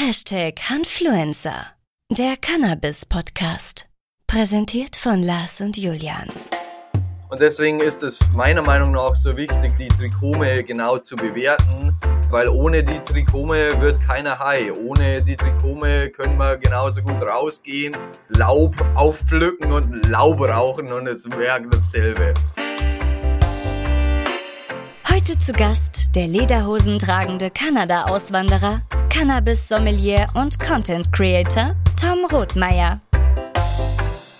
Hashtag Hanfluencer, der Cannabis-Podcast. Präsentiert von Lars und Julian. Und deswegen ist es meiner Meinung nach so wichtig, die Trikome genau zu bewerten, weil ohne die Trikome wird keiner high. Ohne die Trikome können wir genauso gut rausgehen, Laub aufpflücken und Laub rauchen und es wäre dasselbe. Heute zu Gast der Lederhosen tragende Kanada-Auswanderer, Cannabis-Sommelier und Content-Creator Tom Rothmeier.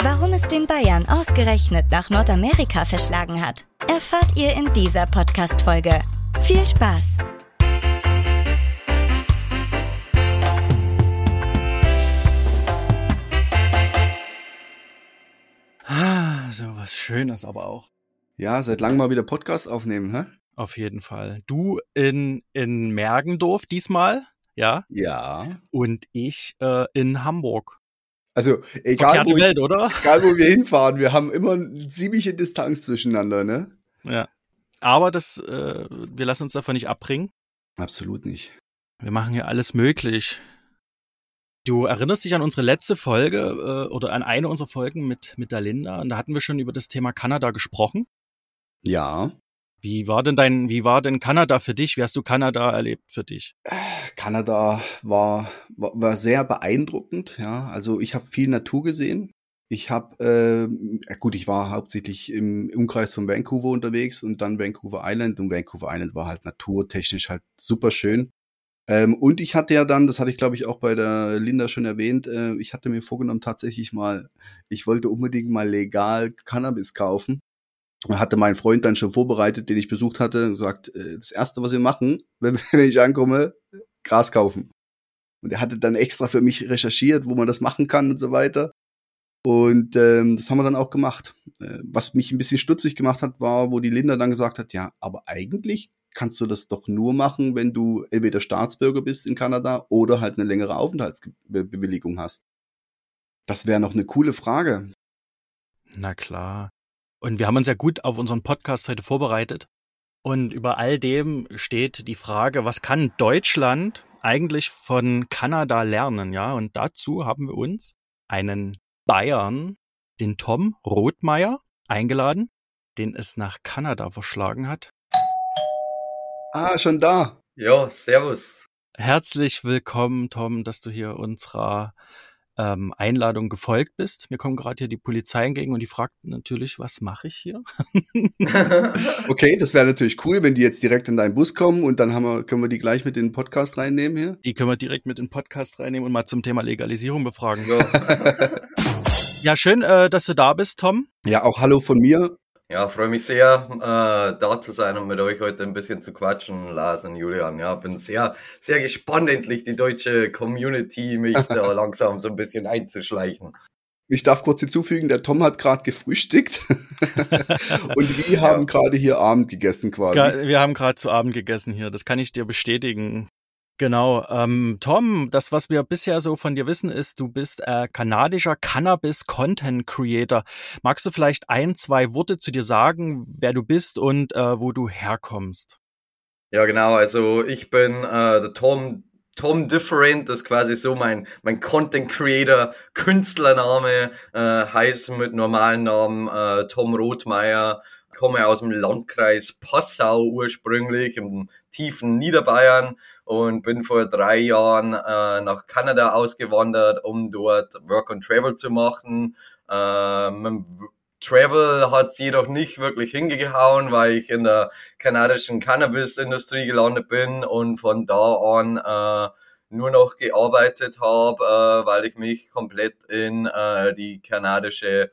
Warum es den Bayern ausgerechnet nach Nordamerika verschlagen hat, erfahrt ihr in dieser Podcast-Folge. Viel Spaß! Ah, so was Schönes aber auch. Ja, seit langem mal wieder Podcast aufnehmen, hä? Auf jeden Fall. Du in, in Mergendorf diesmal, ja? Ja. Und ich äh, in Hamburg. Also, egal wo, Welt, ich, oder? egal wo wir hinfahren, wir haben immer eine ziemliche Distanz zwischeneinander, ne? Ja. Aber das, äh, wir lassen uns davon nicht abbringen. Absolut nicht. Wir machen hier alles möglich. Du erinnerst dich an unsere letzte Folge äh, oder an eine unserer Folgen mit, mit der Linda und da hatten wir schon über das Thema Kanada gesprochen. Ja. Wie war denn dein, wie war denn Kanada für dich? Wie hast du Kanada erlebt für dich? Kanada war, war, war sehr beeindruckend, ja. Also ich habe viel Natur gesehen. Ich habe, äh, gut, ich war hauptsächlich im Umkreis von Vancouver unterwegs und dann Vancouver Island und Vancouver Island war halt naturtechnisch halt super schön. Ähm, und ich hatte ja dann, das hatte ich glaube ich auch bei der Linda schon erwähnt, äh, ich hatte mir vorgenommen tatsächlich mal, ich wollte unbedingt mal legal Cannabis kaufen hatte mein Freund dann schon vorbereitet, den ich besucht hatte, gesagt, äh, das erste, was wir machen, wenn, wenn ich ankomme, Gras kaufen. Und er hatte dann extra für mich recherchiert, wo man das machen kann und so weiter. Und ähm, das haben wir dann auch gemacht. Äh, was mich ein bisschen stutzig gemacht hat, war, wo die Linda dann gesagt hat, ja, aber eigentlich kannst du das doch nur machen, wenn du entweder Staatsbürger bist in Kanada oder halt eine längere Aufenthaltsbewilligung hast. Das wäre noch eine coole Frage. Na klar. Und wir haben uns ja gut auf unseren Podcast heute vorbereitet. Und über all dem steht die Frage, was kann Deutschland eigentlich von Kanada lernen? Ja, und dazu haben wir uns einen Bayern, den Tom Rothmeier, eingeladen, den es nach Kanada verschlagen hat. Ah, schon da. Ja, servus. Herzlich willkommen, Tom, dass du hier unserer ähm, Einladung gefolgt bist. Mir kommt gerade hier die Polizei entgegen und die fragt natürlich, was mache ich hier? okay, das wäre natürlich cool, wenn die jetzt direkt in deinen Bus kommen und dann haben wir, können wir die gleich mit in den Podcast reinnehmen hier. Die können wir direkt mit in den Podcast reinnehmen und mal zum Thema Legalisierung befragen. Ja, ja schön, äh, dass du da bist, Tom. Ja, auch hallo von mir. Ja, freue mich sehr, äh, da zu sein und mit euch heute ein bisschen zu quatschen, Lars und Julian. Ja, bin sehr, sehr gespannt, endlich die deutsche Community mich da langsam so ein bisschen einzuschleichen. Ich darf kurz hinzufügen, der Tom hat gerade gefrühstückt und wir haben gerade hier Abend gegessen quasi. Wir haben gerade zu Abend gegessen hier, das kann ich dir bestätigen. Genau. Ähm, Tom, das, was wir bisher so von dir wissen, ist, du bist äh, kanadischer Cannabis-Content-Creator. Magst du vielleicht ein, zwei Worte zu dir sagen, wer du bist und äh, wo du herkommst? Ja, genau. Also ich bin äh, der Tom Tom Different, ist quasi so mein, mein Content Creator Künstlername, äh, heißt mit normalen Namen äh, Tom Rothmeier, komme aus dem Landkreis Passau ursprünglich im tiefen Niederbayern und bin vor drei Jahren äh, nach Kanada ausgewandert, um dort Work and Travel zu machen. Ähm, Travel hat es jedoch nicht wirklich hingehauen, weil ich in der kanadischen Cannabis-Industrie gelandet bin und von da an äh, nur noch gearbeitet habe, äh, weil ich mich komplett in äh, die kanadische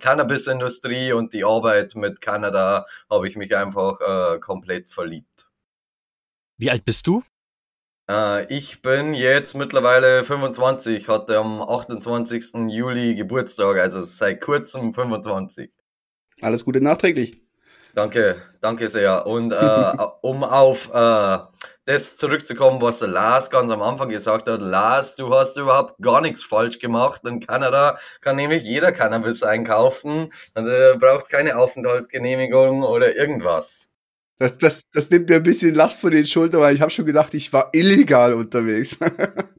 Cannabis-Industrie und die Arbeit mit Kanada habe ich mich einfach äh, komplett verliebt. Wie alt bist du? Äh, ich bin jetzt mittlerweile 25, hatte am 28. Juli Geburtstag, also seit kurzem 25. Alles Gute nachträglich. Danke, danke sehr. Und äh, um auf äh, das zurückzukommen, was der Lars ganz am Anfang gesagt hat. Lars, du hast überhaupt gar nichts falsch gemacht. In Kanada kann nämlich jeder Cannabis einkaufen. Also braucht keine Aufenthaltsgenehmigung oder irgendwas. Das, das, das nimmt mir ein bisschen Last von den Schultern, weil ich habe schon gedacht, ich war illegal unterwegs.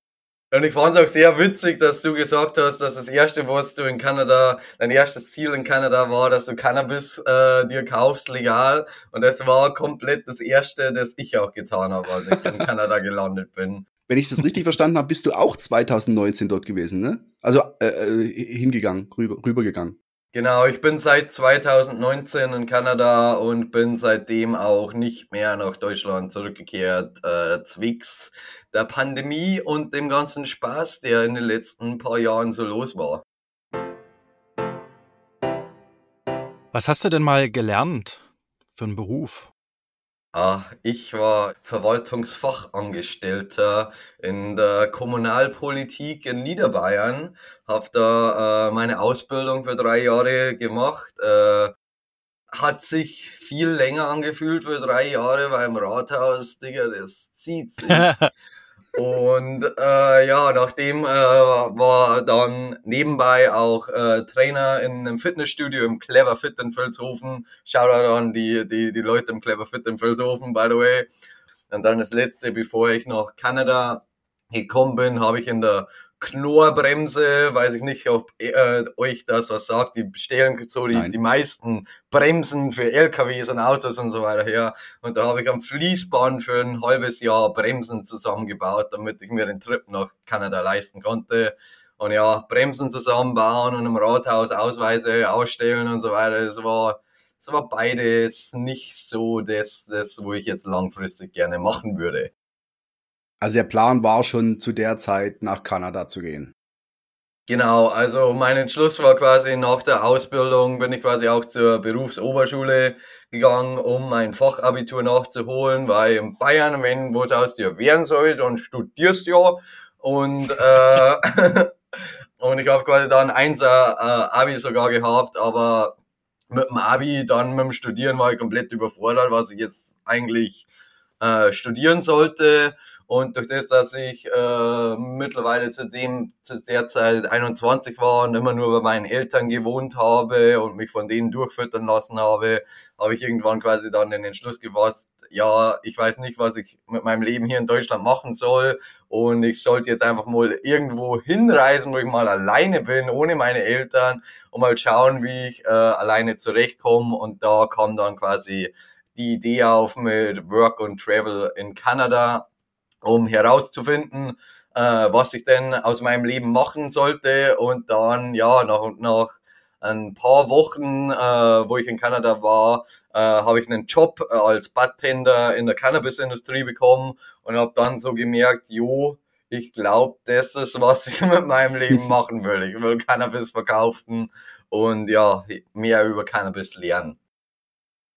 Und ich fand es auch sehr witzig, dass du gesagt hast, dass das erste, was du in Kanada, dein erstes Ziel in Kanada war, dass du Cannabis äh, dir kaufst legal. Und das war komplett das erste, das ich auch getan habe, als ich in Kanada gelandet bin. Wenn ich das richtig verstanden habe, bist du auch 2019 dort gewesen, ne? Also äh, äh hingegangen, rüber, rübergegangen. Genau, ich bin seit 2019 in Kanada und bin seitdem auch nicht mehr nach Deutschland zurückgekehrt, äh, zwicks der Pandemie und dem ganzen Spaß, der in den letzten paar Jahren so los war. Was hast du denn mal gelernt für einen Beruf? Ah, ich war Verwaltungsfachangestellter in der Kommunalpolitik in Niederbayern, habe da äh, meine Ausbildung für drei Jahre gemacht. Äh, hat sich viel länger angefühlt für drei Jahre, weil im Rathaus, Digga, das zieht sich. Und äh, ja, nachdem äh, war dann nebenbei auch äh, Trainer in einem Fitnessstudio im Clever Fit in Vilshofen. Shoutout an die, die, die Leute im Clever Fit in Vilshofen, by the way. Und dann das letzte, bevor ich nach Kanada gekommen bin, habe ich in der Knorrbremse, weiß ich nicht, ob äh, euch das was sagt, die stellen so die, die meisten Bremsen für LKWs und Autos und so weiter her. Und da habe ich am Fließband für ein halbes Jahr Bremsen zusammengebaut, damit ich mir den Trip nach Kanada leisten konnte. Und ja, Bremsen zusammenbauen und im Rathaus Ausweise ausstellen und so weiter, das war, das war beides nicht so das, das, wo ich jetzt langfristig gerne machen würde. Also der Plan war schon zu der Zeit nach Kanada zu gehen. Genau, also mein Entschluss war quasi nach der Ausbildung bin ich quasi auch zur Berufsoberschule gegangen, um mein Fachabitur nachzuholen, weil in Bayern, wenn was aus dir werden soll, dann studierst du ja. Und, äh, und ich habe quasi dann eins äh, Abi sogar gehabt, aber mit dem Abi, dann mit dem Studieren war ich komplett überfordert, was ich jetzt eigentlich äh, studieren sollte. Und durch das, dass ich äh, mittlerweile zu dem zu der Zeit 21 war und immer nur bei meinen Eltern gewohnt habe und mich von denen durchfüttern lassen habe, habe ich irgendwann quasi dann den Entschluss gefasst, ja, ich weiß nicht, was ich mit meinem Leben hier in Deutschland machen soll. Und ich sollte jetzt einfach mal irgendwo hinreisen, wo ich mal alleine bin, ohne meine Eltern und mal schauen, wie ich äh, alleine zurechtkomme. Und da kam dann quasi die Idee auf mit Work und Travel in Kanada um herauszufinden, äh, was ich denn aus meinem Leben machen sollte. Und dann, ja, nach und nach ein paar Wochen, äh, wo ich in Kanada war, äh, habe ich einen Job als Bartender in der Cannabis-Industrie bekommen und habe dann so gemerkt, jo, ich glaube, das ist, was ich mit meinem Leben machen will. Ich will Cannabis verkaufen und ja, mehr über Cannabis lernen.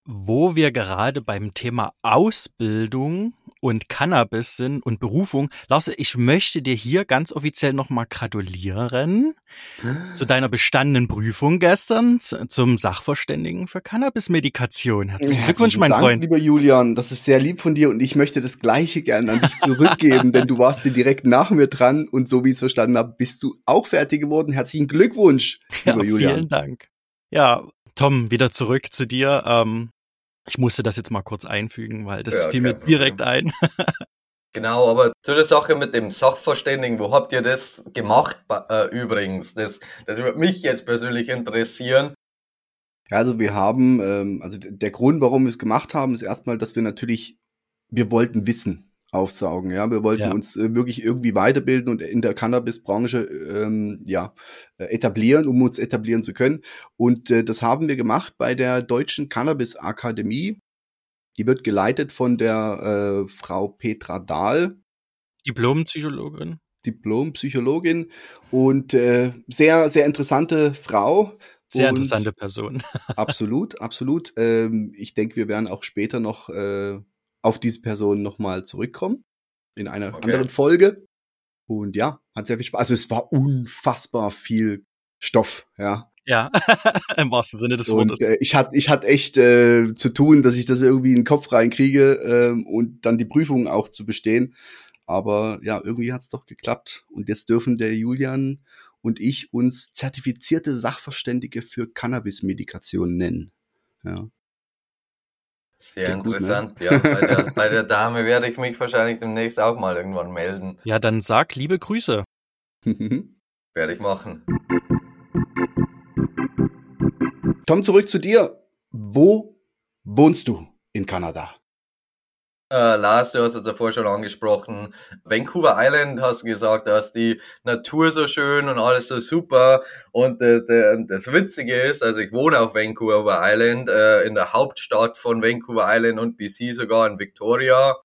Wo wir gerade beim Thema Ausbildung und Cannabis sind und Berufung. Lars, ich möchte dir hier ganz offiziell nochmal gratulieren zu deiner bestandenen Prüfung gestern zum Sachverständigen für Cannabis-Medikation. Herzlichen Glückwunsch, mein Dank, Freund. Lieber Julian, das ist sehr lieb von dir und ich möchte das Gleiche gerne an dich zurückgeben, denn du warst direkt nach mir dran und so wie ich es verstanden habe, bist du auch fertig geworden. Herzlichen Glückwunsch, lieber ja, Julian. Vielen Dank. Ja, Tom, wieder zurück zu dir. Ähm, ich musste das jetzt mal kurz einfügen, weil das ja, fiel mir direkt ein. Genau, aber zu der Sache mit dem Sachverständigen, wo habt ihr das gemacht äh, übrigens? Das, das würde mich jetzt persönlich interessieren. Ja, also wir haben, ähm, also der Grund, warum wir es gemacht haben, ist erstmal, dass wir natürlich, wir wollten wissen aufsaugen. Ja, wir wollten ja. uns äh, wirklich irgendwie weiterbilden und in der Cannabis-Branche ähm, ja äh, etablieren, um uns etablieren zu können. Und äh, das haben wir gemacht bei der Deutschen Cannabis Akademie. Die wird geleitet von der äh, Frau Petra Dahl. Diplompsychologin. Diplompsychologin und äh, sehr, sehr interessante Frau. Sehr interessante Person. absolut, absolut. Ähm, ich denke, wir werden auch später noch äh, auf diese Person nochmal zurückkommen. In einer okay. anderen Folge. Und ja, hat sehr viel Spaß. Also es war unfassbar viel Stoff, ja. Ja, im wahrsten Sinne des Wortes. Äh, ich hatte ich hatte echt äh, zu tun, dass ich das irgendwie in den Kopf reinkriege äh, und dann die Prüfung auch zu bestehen. Aber ja, irgendwie hat's doch geklappt. Und jetzt dürfen der Julian und ich uns zertifizierte Sachverständige für Cannabis-Medikation nennen. Ja. Sehr Klingt interessant, gut, ne? ja. Bei der, bei der Dame werde ich mich wahrscheinlich demnächst auch mal irgendwann melden. Ja, dann sag liebe Grüße. Werde ich machen. Tom, zurück zu dir. Wo wohnst du in Kanada? Äh, Lars, du hast es davor schon angesprochen. Vancouver Island hast du gesagt, da ist die Natur so schön und alles so super. Und äh, de, das Witzige ist, also ich wohne auf Vancouver Island, äh, in der Hauptstadt von Vancouver Island und BC sogar in Victoria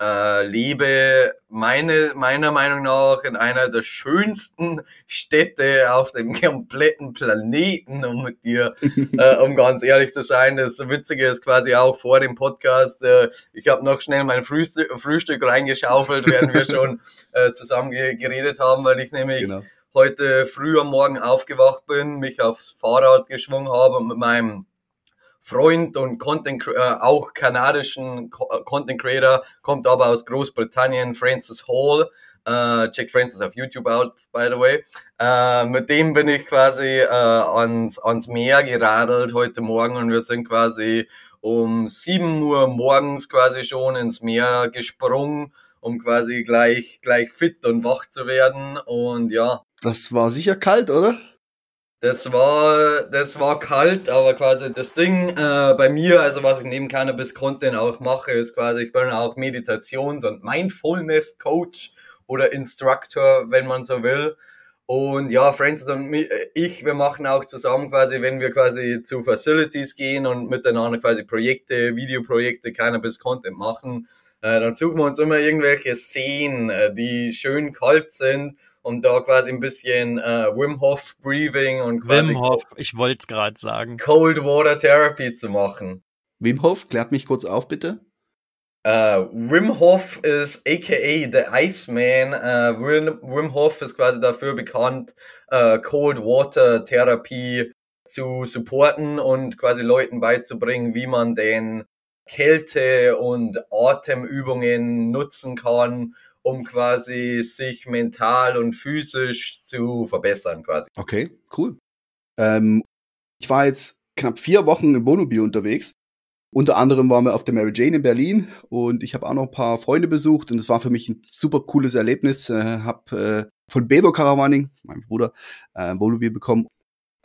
äh, lebe meine, meiner Meinung nach in einer der schönsten Städte auf dem kompletten Planeten, um mit dir, äh, um ganz ehrlich zu sein. Das Witzige ist quasi auch vor dem Podcast, äh, ich habe noch schnell mein Frühstück, Frühstück reingeschaufelt, während wir schon äh, zusammen geredet haben, weil ich nämlich genau. heute früh am Morgen aufgewacht bin, mich aufs Fahrrad geschwungen habe und mit meinem Freund und Content, äh, auch kanadischen äh, Content Creator, kommt aber aus Großbritannien, Francis Hall. Äh, check Francis auf YouTube out, by the way. Äh, mit dem bin ich quasi äh, ans, ans Meer geradelt heute Morgen und wir sind quasi um sieben Uhr morgens quasi schon ins Meer gesprungen, um quasi gleich, gleich fit und wach zu werden. Und ja. Das war sicher kalt, oder? Das war, das war kalt, aber quasi das Ding äh, bei mir, also was ich neben Cannabis Content auch mache, ist quasi, ich bin auch Meditations- und Mindfulness Coach oder Instructor, wenn man so will. Und ja, Francis und ich, wir machen auch zusammen quasi, wenn wir quasi zu Facilities gehen und miteinander quasi Projekte, Videoprojekte, Cannabis Content machen, äh, dann suchen wir uns immer irgendwelche Szenen, äh, die schön kalt sind um da quasi ein bisschen äh, Wim Hof Breathing und quasi Wim Hof, ich wollte es gerade sagen. Cold Water Therapy zu machen. Wim Hof, klärt mich kurz auf, bitte. Uh, Wim Hof ist aka The Iceman. Uh, Wim, Wim Hof ist quasi dafür bekannt, uh, Cold Water Therapie zu supporten und quasi Leuten beizubringen, wie man den Kälte- und Atemübungen nutzen kann, um quasi sich mental und physisch zu verbessern quasi. Okay, cool. Ähm, ich war jetzt knapp vier Wochen im Wohnmobil unterwegs. Unter anderem waren wir auf der Mary Jane in Berlin und ich habe auch noch ein paar Freunde besucht und es war für mich ein super cooles Erlebnis. Äh, hab äh, von Bebo Caravaning, meinem Bruder, äh, Wohnmobil bekommen.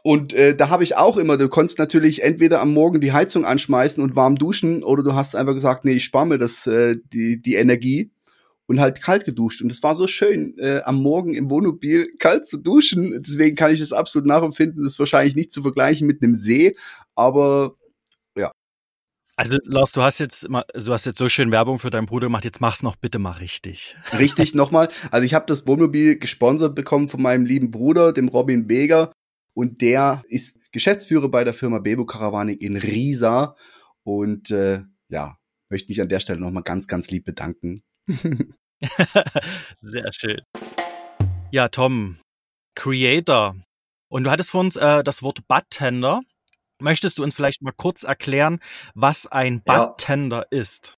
Und äh, da habe ich auch immer, du konntest natürlich entweder am Morgen die Heizung anschmeißen und warm duschen oder du hast einfach gesagt, nee, ich spare mir das, äh, die, die Energie und halt kalt geduscht. Und es war so schön, äh, am Morgen im Wohnmobil kalt zu duschen. Deswegen kann ich das absolut nachempfinden. Das ist wahrscheinlich nicht zu vergleichen mit einem See, aber ja. Also Lars, du hast jetzt mal, du hast jetzt so schön Werbung für deinen Bruder gemacht, jetzt mach's noch bitte mal richtig. Richtig nochmal. Also ich habe das Wohnmobil gesponsert bekommen von meinem lieben Bruder, dem Robin Beger. Und der ist Geschäftsführer bei der Firma Bebo Caravanik in Riesa. Und äh, ja, möchte mich an der Stelle nochmal ganz, ganz lieb bedanken. Sehr schön. Ja, Tom, Creator. Und du hattest vor uns äh, das Wort Bartender. Möchtest du uns vielleicht mal kurz erklären, was ein Bartender ja. ist?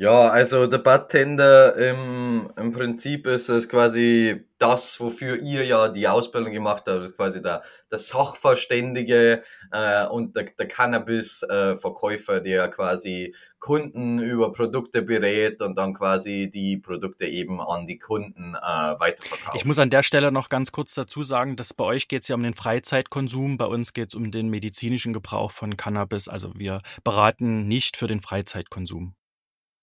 Ja, also der Bartender im, im Prinzip ist es quasi das, wofür ihr ja die Ausbildung gemacht habt, ist quasi der, der Sachverständige äh, und der, der Cannabis-Verkäufer, äh, der quasi Kunden über Produkte berät und dann quasi die Produkte eben an die Kunden äh, weiterverkauft. Ich muss an der Stelle noch ganz kurz dazu sagen, dass bei euch geht es ja um den Freizeitkonsum, bei uns geht es um den medizinischen Gebrauch von Cannabis. Also wir beraten nicht für den Freizeitkonsum.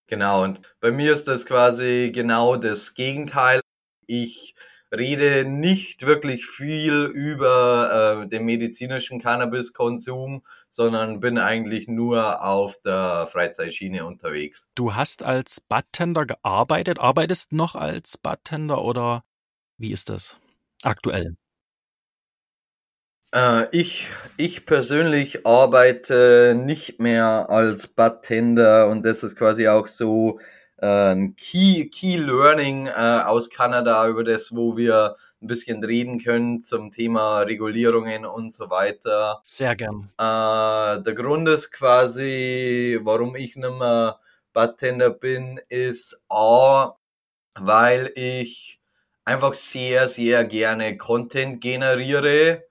Genau, und bei mir ist das quasi genau das Gegenteil. Ich rede nicht wirklich viel über äh, den medizinischen Cannabiskonsum, sondern bin eigentlich nur auf der Freizeitschiene unterwegs. Du hast als Bartender gearbeitet, arbeitest noch als Bartender oder wie ist das aktuell? Äh, ich, ich persönlich arbeite nicht mehr als Bartender und das ist quasi auch so äh, ein Key, Key Learning äh, aus Kanada, über das, wo wir ein bisschen reden können zum Thema Regulierungen und so weiter. Sehr gern. Äh, der Grund ist quasi, warum ich nicht mehr Bartender bin, ist A, weil ich einfach sehr, sehr gerne Content generiere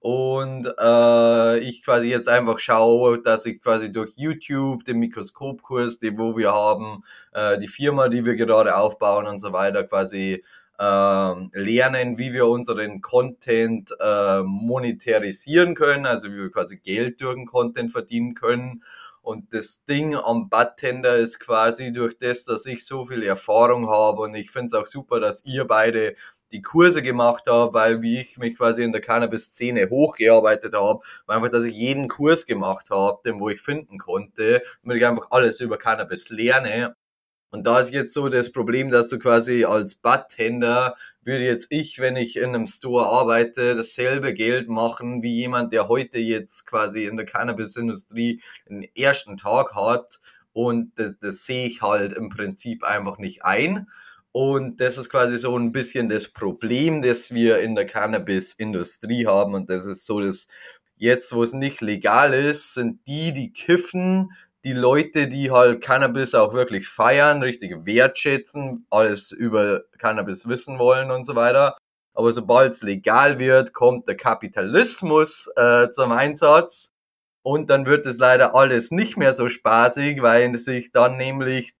und äh, ich quasi jetzt einfach schaue, dass ich quasi durch YouTube, den Mikroskopkurs, den wo wir haben, äh, die Firma, die wir gerade aufbauen und so weiter, quasi äh, lernen, wie wir unseren Content äh, monetarisieren können, also wie wir quasi Geld durch den Content verdienen können. Und das Ding am Bartender ist quasi durch das, dass ich so viel Erfahrung habe und ich finde es auch super, dass ihr beide die Kurse gemacht habt, weil wie ich mich quasi in der Cannabis-Szene hochgearbeitet habe, war einfach, dass ich jeden Kurs gemacht habe, den wo ich finden konnte, damit ich einfach alles über Cannabis lerne und da ist jetzt so das Problem, dass du quasi als Bartender würde jetzt ich, wenn ich in einem Store arbeite, dasselbe Geld machen wie jemand, der heute jetzt quasi in der Cannabis-Industrie den ersten Tag hat. Und das, das sehe ich halt im Prinzip einfach nicht ein. Und das ist quasi so ein bisschen das Problem, das wir in der Cannabis-Industrie haben. Und das ist so das, jetzt wo es nicht legal ist, sind die, die kiffen, die Leute, die halt Cannabis auch wirklich feiern, richtig wertschätzen, alles über Cannabis wissen wollen und so weiter. Aber sobald es legal wird, kommt der Kapitalismus äh, zum Einsatz. Und dann wird es leider alles nicht mehr so spaßig, weil sich dann nämlich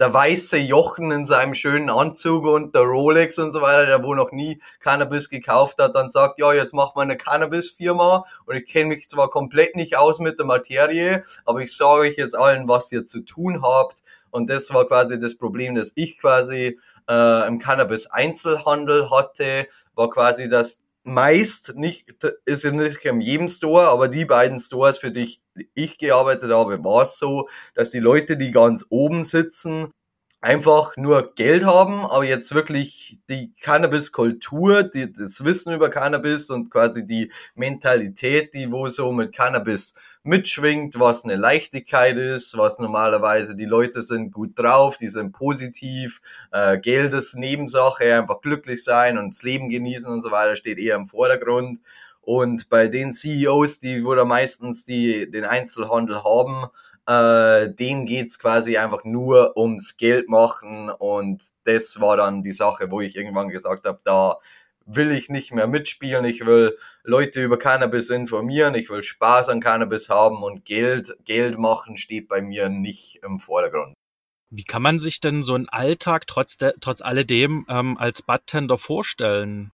der weiße Jochen in seinem schönen Anzug und der Rolex und so weiter, der wo noch nie Cannabis gekauft hat, dann sagt, ja, jetzt machen wir eine Cannabis-Firma und ich kenne mich zwar komplett nicht aus mit der Materie, aber ich sage euch jetzt allen, was ihr zu tun habt. Und das war quasi das Problem, das ich quasi äh, im Cannabis-Einzelhandel hatte, war quasi, dass meist nicht, ist ja nicht in jedem Store, aber die beiden Stores, für die ich gearbeitet habe, war es so, dass die Leute, die ganz oben sitzen, einfach nur Geld haben, aber jetzt wirklich die Cannabis-Kultur, das Wissen über Cannabis und quasi die Mentalität, die wo so mit Cannabis mitschwingt, was eine Leichtigkeit ist, was normalerweise die Leute sind gut drauf, die sind positiv, äh, Geld ist Nebensache, einfach glücklich sein und das Leben genießen und so weiter steht eher im Vordergrund. Und bei den CEOs, die wo da meistens die den Einzelhandel haben, äh, denen geht's quasi einfach nur ums Geld machen und das war dann die Sache, wo ich irgendwann gesagt habe, da will ich nicht mehr mitspielen, ich will Leute über Cannabis informieren, ich will Spaß an Cannabis haben und Geld, Geld machen steht bei mir nicht im Vordergrund. Wie kann man sich denn so einen Alltag trotz, de, trotz alledem ähm, als Bartender vorstellen?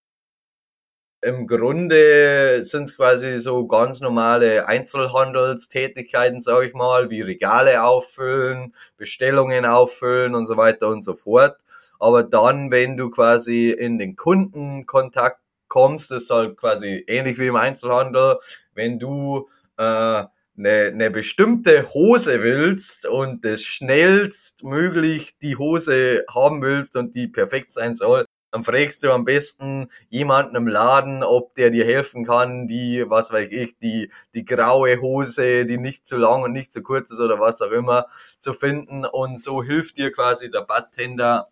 Im Grunde sind es quasi so ganz normale Einzelhandelstätigkeiten, sage ich mal, wie Regale auffüllen, Bestellungen auffüllen und so weiter und so fort. Aber dann, wenn du quasi in den Kundenkontakt kommst, ist halt quasi ähnlich wie im Einzelhandel, wenn du äh, eine, eine bestimmte Hose willst und das schnellstmöglich die Hose haben willst und die perfekt sein soll, dann fragst du am besten jemanden im Laden, ob der dir helfen kann, die, was weiß ich, die, die graue Hose, die nicht zu lang und nicht zu kurz ist oder was auch immer, zu finden. Und so hilft dir quasi der Bartender,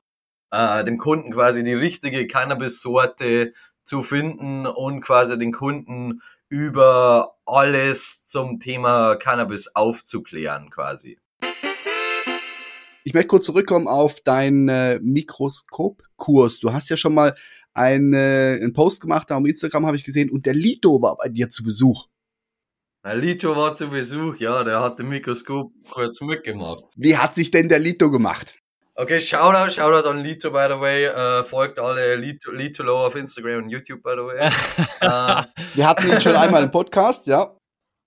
äh, dem Kunden quasi die richtige Cannabis-Sorte zu finden und quasi den Kunden über alles zum Thema Cannabis aufzuklären quasi. Ich möchte kurz zurückkommen auf deinen äh, Mikroskopkurs. Du hast ja schon mal eine, einen Post gemacht, da auf Instagram habe ich gesehen, und der Lito war bei dir zu Besuch. Der Lito war zu Besuch, ja, der hat den Mikroskopkurs mitgemacht. Wie hat sich denn der Lito gemacht? Okay, Shoutout, Shoutout an Lito, by the way. Uh, folgt alle Lito, Lito Low auf Instagram und YouTube, by the way. uh, Wir hatten ihn schon einmal im Podcast, ja.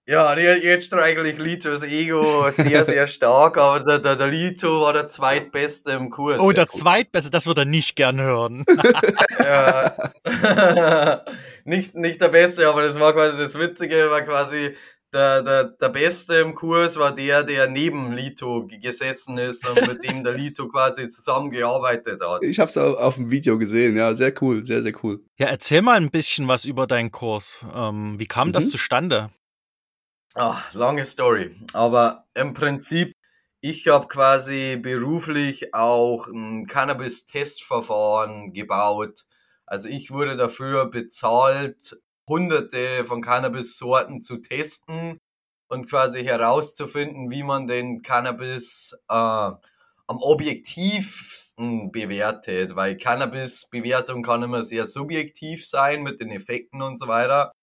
Ja, jetzt eigentlich Litos Ego sehr, sehr stark, aber der, der, der Lito war der Zweitbeste im Kurs. Oh, der Zweitbeste, das würde er nicht gern hören. ja. nicht, nicht der Beste, aber das war quasi das Witzige, war quasi der, der, der Beste im Kurs war der, der neben Lito gesessen ist und mit dem der Lito quasi zusammengearbeitet hat. Ich habe es auf dem Video gesehen, ja, sehr cool, sehr, sehr cool. Ja, erzähl mal ein bisschen was über deinen Kurs. Ähm, wie kam mhm. das zustande? Ah, lange Story. Aber im Prinzip, ich habe quasi beruflich auch ein Cannabis-Testverfahren gebaut. Also ich wurde dafür bezahlt, hunderte von Cannabis-Sorten zu testen und quasi herauszufinden, wie man den Cannabis äh, am objektivsten bewertet, weil Cannabis-Bewertung kann immer sehr subjektiv sein mit den Effekten und so weiter.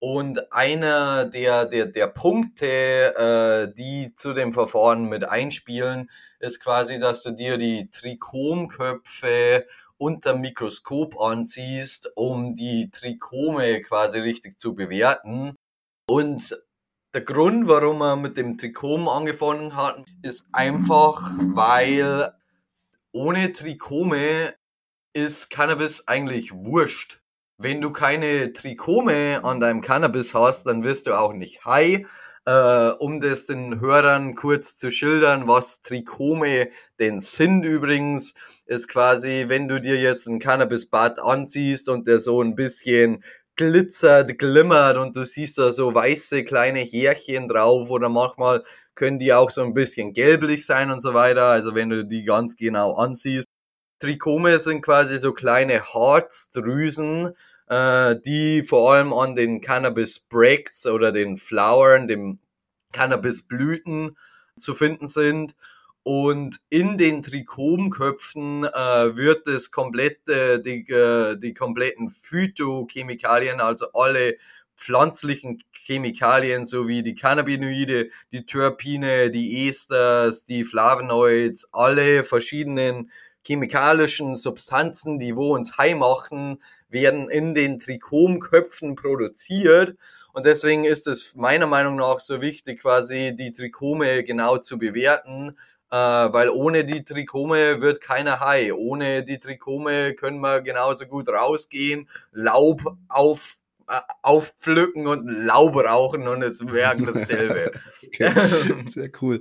Und einer der, der, der Punkte, äh, die zu dem Verfahren mit einspielen, ist quasi, dass du dir die Trichomköpfe unter Mikroskop anziehst, um die Trichome quasi richtig zu bewerten. Und der Grund, warum wir mit dem Trichom angefangen hatten, ist einfach, weil ohne Trichome ist Cannabis eigentlich wurscht. Wenn du keine Trichome an deinem Cannabis hast, dann wirst du auch nicht high. Äh, um das den Hörern kurz zu schildern, was Trichome denn sind übrigens, ist quasi, wenn du dir jetzt ein Cannabis-Bad anziehst und der so ein bisschen glitzert, glimmert und du siehst da so weiße kleine Härchen drauf oder manchmal können die auch so ein bisschen gelblich sein und so weiter, also wenn du die ganz genau ansiehst. Trichome sind quasi so kleine Harzdrüsen, äh, die vor allem an den Cannabis Bracts oder den Flowern, dem Cannabis Blüten zu finden sind. Und in den Trichomköpfen äh, wird das komplette, die, äh, die kompletten Phytochemikalien, also alle pflanzlichen Chemikalien sowie die Cannabinoide, die Terpine, die Esters, die Flavonoids, alle verschiedenen chemikalischen Substanzen, die wo uns high machen, werden in den Trichomköpfen produziert. Und deswegen ist es meiner Meinung nach so wichtig, quasi die Trichome genau zu bewerten, äh, weil ohne die Trichome wird keiner high. Ohne die Trichome können wir genauso gut rausgehen, Laub auf äh, aufpflücken und Laub rauchen und es wäre dasselbe. okay. Sehr cool.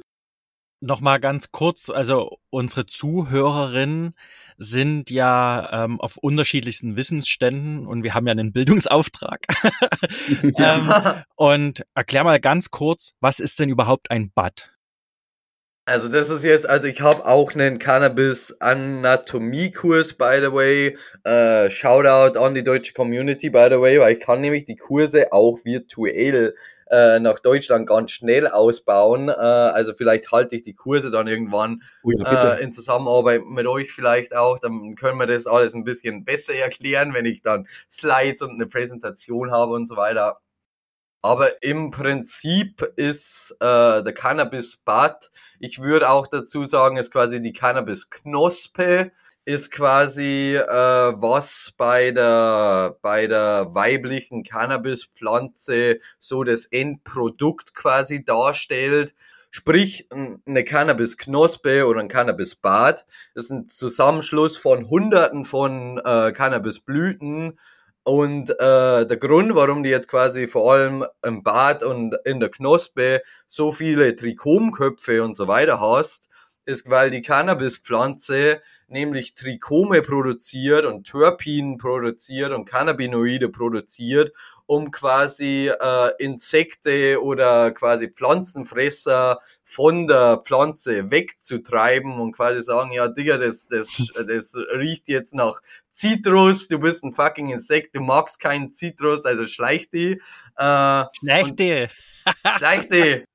Nochmal ganz kurz, also unsere Zuhörerinnen sind ja ähm, auf unterschiedlichsten Wissensständen und wir haben ja einen Bildungsauftrag. ähm, und erklär mal ganz kurz, was ist denn überhaupt ein Bud? Also das ist jetzt, also ich habe auch einen Cannabis-Anatomie-Kurs, by the way. Äh, Shoutout an die deutsche Community, by the way, weil ich kann nämlich die Kurse auch virtuell äh, nach Deutschland ganz schnell ausbauen. Äh, also vielleicht halte ich die Kurse dann irgendwann oh ja, äh, in Zusammenarbeit mit euch vielleicht auch. Dann können wir das alles ein bisschen besser erklären, wenn ich dann Slides und eine Präsentation habe und so weiter. Aber im Prinzip ist äh, der Cannabis-Bud, ich würde auch dazu sagen, ist quasi die Cannabis-Knospe, ist quasi äh, was bei der bei der weiblichen Cannabispflanze so das Endprodukt quasi darstellt. Sprich, eine Cannabisknospe oder ein Cannabisbad ist ein Zusammenschluss von Hunderten von äh, Cannabisblüten, und äh, der Grund, warum du jetzt quasi vor allem im Bad und in der Knospe so viele Trichomköpfe und so weiter hast, ist, weil die Cannabispflanze nämlich Trichome produziert und Terpin produziert und Cannabinoide produziert, um quasi äh, Insekte oder quasi Pflanzenfresser von der Pflanze wegzutreiben und quasi sagen, ja, Digga, das, das, das riecht jetzt nach Zitrus, du bist ein fucking Insekt, du magst keinen Zitrus, also schleich die. Äh, schleich die. schleich die.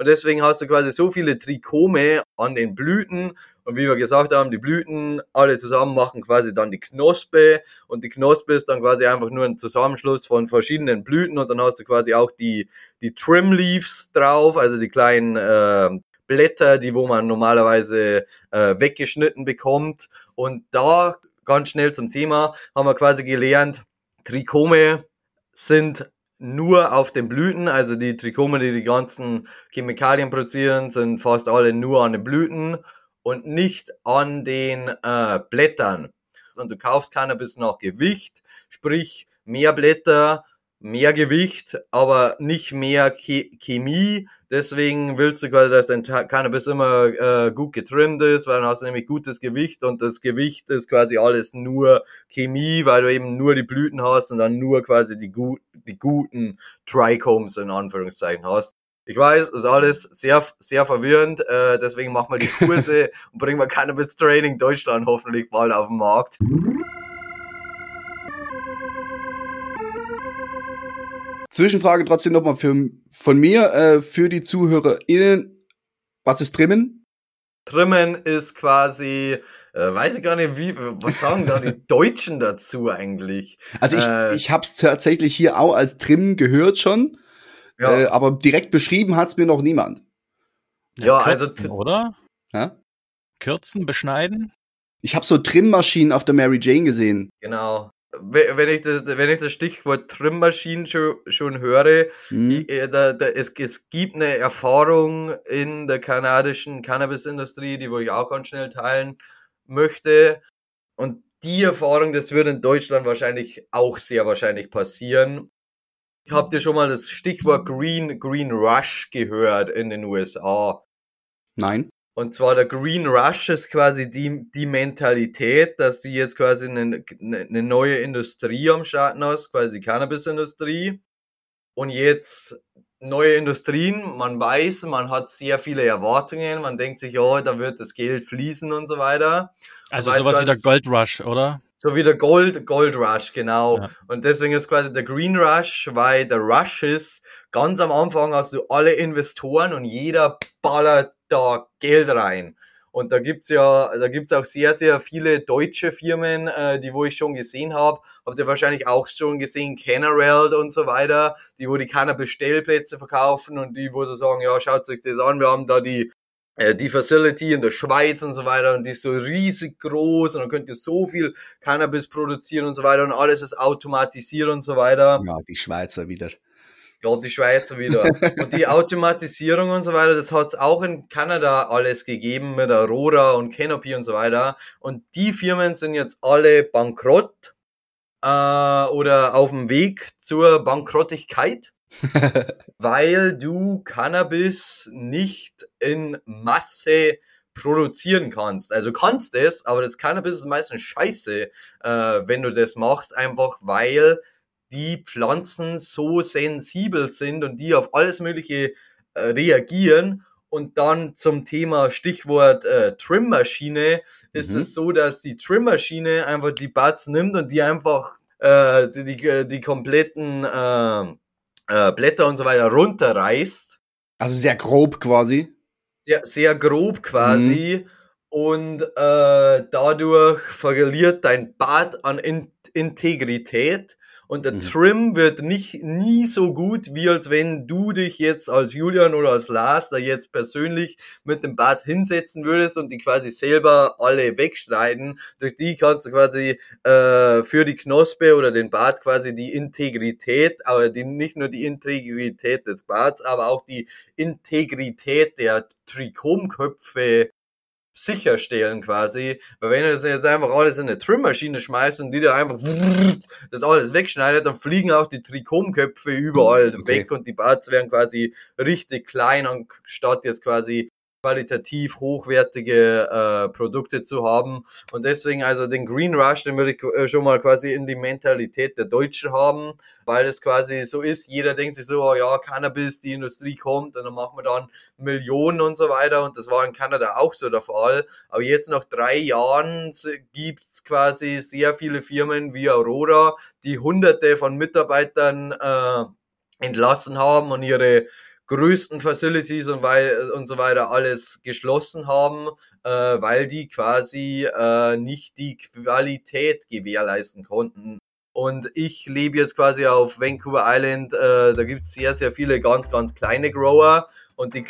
Und deswegen hast du quasi so viele Trichome an den Blüten. Und wie wir gesagt haben, die Blüten alle zusammen machen quasi dann die Knospe. Und die Knospe ist dann quasi einfach nur ein Zusammenschluss von verschiedenen Blüten. Und dann hast du quasi auch die, die Trim Leaves drauf, also die kleinen äh, Blätter, die wo man normalerweise äh, weggeschnitten bekommt. Und da ganz schnell zum Thema haben wir quasi gelernt, Trichome sind nur auf den Blüten, also die Trichome, die die ganzen Chemikalien produzieren, sind fast alle nur an den Blüten und nicht an den äh, Blättern. Und du kaufst Cannabis nach Gewicht, sprich mehr Blätter, mehr Gewicht, aber nicht mehr Chemie. Deswegen willst du quasi, dass dein Cannabis immer äh, gut getrimmt ist, weil dann hast du nämlich gutes Gewicht und das Gewicht ist quasi alles nur Chemie, weil du eben nur die Blüten hast und dann nur quasi die, gut, die guten Trichomes in Anführungszeichen hast. Ich weiß, ist alles sehr, sehr verwirrend, äh, deswegen machen wir die Kurse und bringen wir Cannabis Training Deutschland hoffentlich bald auf den Markt. Zwischenfrage trotzdem nochmal von mir, äh, für die ZuhörerInnen. Was ist Trimmen? Trimmen ist quasi, äh, weiß ich gar nicht, wie, was sagen da die Deutschen dazu eigentlich? Also ich, äh, ich habe es tatsächlich hier auch als Trimmen gehört schon, ja. äh, aber direkt beschrieben hat's mir noch niemand. Ja, ja also kürzen, also oder? Ja? Kürzen, beschneiden? Ich habe so Trimmaschinen auf der Mary Jane gesehen. Genau. Wenn ich das, wenn ich das Stichwort Trimmaschinen schon, schon höre, Hm. ich, äh, da, da, es, es gibt eine Erfahrung in der kanadischen Cannabisindustrie, die wo ich auch ganz schnell teilen möchte. Und die Erfahrung, das wird in Deutschland wahrscheinlich auch sehr wahrscheinlich passieren. Habt ihr schon mal das Stichwort Green, Green Rush gehört in den USA? Nein. Und zwar der Green Rush ist quasi die, die Mentalität, dass du jetzt quasi eine, eine neue Industrie am Starten hast, quasi die Cannabisindustrie. Und jetzt neue Industrien, man weiß, man hat sehr viele Erwartungen, man denkt sich, ja, da wird das Geld fließen und so weiter. Also sowas wie der quasi- Gold Rush, oder? So wie der Gold, Gold Rush, genau. Ja. Und deswegen ist quasi der Green Rush, weil der Rush ist, ganz am Anfang hast du alle Investoren und jeder ballert da Geld rein. Und da gibt's ja, da gibt's auch sehr, sehr viele deutsche Firmen, äh, die wo ich schon gesehen habe. Habt ihr wahrscheinlich auch schon gesehen, Canareld und so weiter, die wo die Cannabis-Stellplätze verkaufen und die wo so sagen, ja, schaut euch das an, wir haben da die äh, die Facility in der Schweiz und so weiter und die ist so riesig groß und dann könnt ihr so viel Cannabis produzieren und so weiter und alles ist automatisiert und so weiter. Ja, die Schweizer wieder. Ja, die Schweizer wieder. Und die Automatisierung und so weiter, das hat's auch in Kanada alles gegeben mit Aurora und Canopy und so weiter. Und die Firmen sind jetzt alle bankrott äh, oder auf dem Weg zur Bankrottigkeit, weil du Cannabis nicht in Masse produzieren kannst. Also kannst es, aber das Cannabis ist meistens scheiße, äh, wenn du das machst, einfach weil die Pflanzen so sensibel sind und die auf alles Mögliche äh, reagieren. Und dann zum Thema Stichwort äh, Trimmaschine ist Mhm. es so, dass die Trimmaschine einfach die Buds nimmt und die einfach äh, die, die, die kompletten äh, äh, Blätter und so weiter runterreißt Also sehr grob quasi. sehr, sehr grob quasi und äh, dadurch verliert dein Bad an In Integrität und der Mhm. Trim wird nicht nie so gut, wie als wenn du dich jetzt als Julian oder als Lars da jetzt persönlich mit dem Bad hinsetzen würdest und die quasi selber alle wegschneiden. Durch die kannst du quasi äh, für die Knospe oder den Bart quasi die Integrität, aber die, nicht nur die Integrität des Barts, aber auch die Integrität der Trichomköpfe sicherstellen quasi, weil wenn du das jetzt einfach alles in eine Trimmaschine schmeißt und die da einfach das alles wegschneidet, dann fliegen auch die Trichomköpfe überall Okay. weg und die Barts werden quasi richtig klein anstatt jetzt quasi qualitativ hochwertige äh, Produkte zu haben. Und deswegen also den Green Rush, den würde ich äh, schon mal quasi in die Mentalität der Deutschen haben, weil es quasi so ist, jeder denkt sich so, oh ja, Cannabis, die Industrie kommt und dann machen wir dann Millionen und so weiter. Und das war in Kanada auch so der Fall, aber jetzt nach drei Jahren gibt's quasi sehr viele Firmen wie Aurora, die hunderte von Mitarbeitern äh, entlassen haben und ihre größten Facilities und, weil, und so weiter alles geschlossen haben, äh, weil die quasi äh, nicht die Qualität gewährleisten konnten. Und ich lebe jetzt quasi auf Vancouver Island, äh, da gibt's sehr, sehr viele ganz, ganz kleine Grower und die,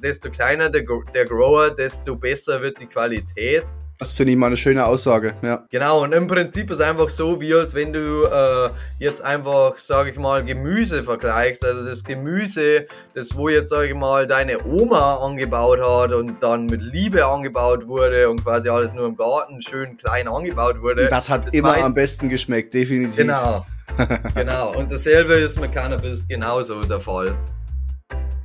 desto kleiner der, der Grower, desto besser wird die Qualität. Das finde ich mal eine schöne Aussage, ja. Genau, und im Prinzip ist einfach so, wie als wenn du äh, jetzt einfach, sage ich mal, Gemüse vergleichst. Also das Gemüse, das wo jetzt, sage ich mal, deine Oma angebaut hat und dann mit Liebe angebaut wurde und quasi alles nur im Garten schön klein angebaut wurde. Das hat das immer weiß- am besten geschmeckt, definitiv. Genau, genau. Und dasselbe ist mit Cannabis genauso der Fall.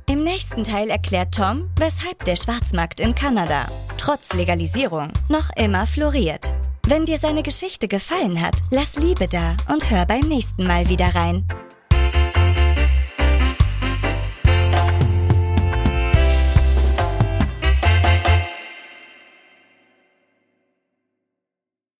Im nächsten Teil erklärt Tom, weshalb der Schwarzmarkt in Kanada, trotz Legalisierung, noch immer floriert. Wenn dir seine Geschichte gefallen hat, lass Liebe da und hör beim nächsten Mal wieder rein.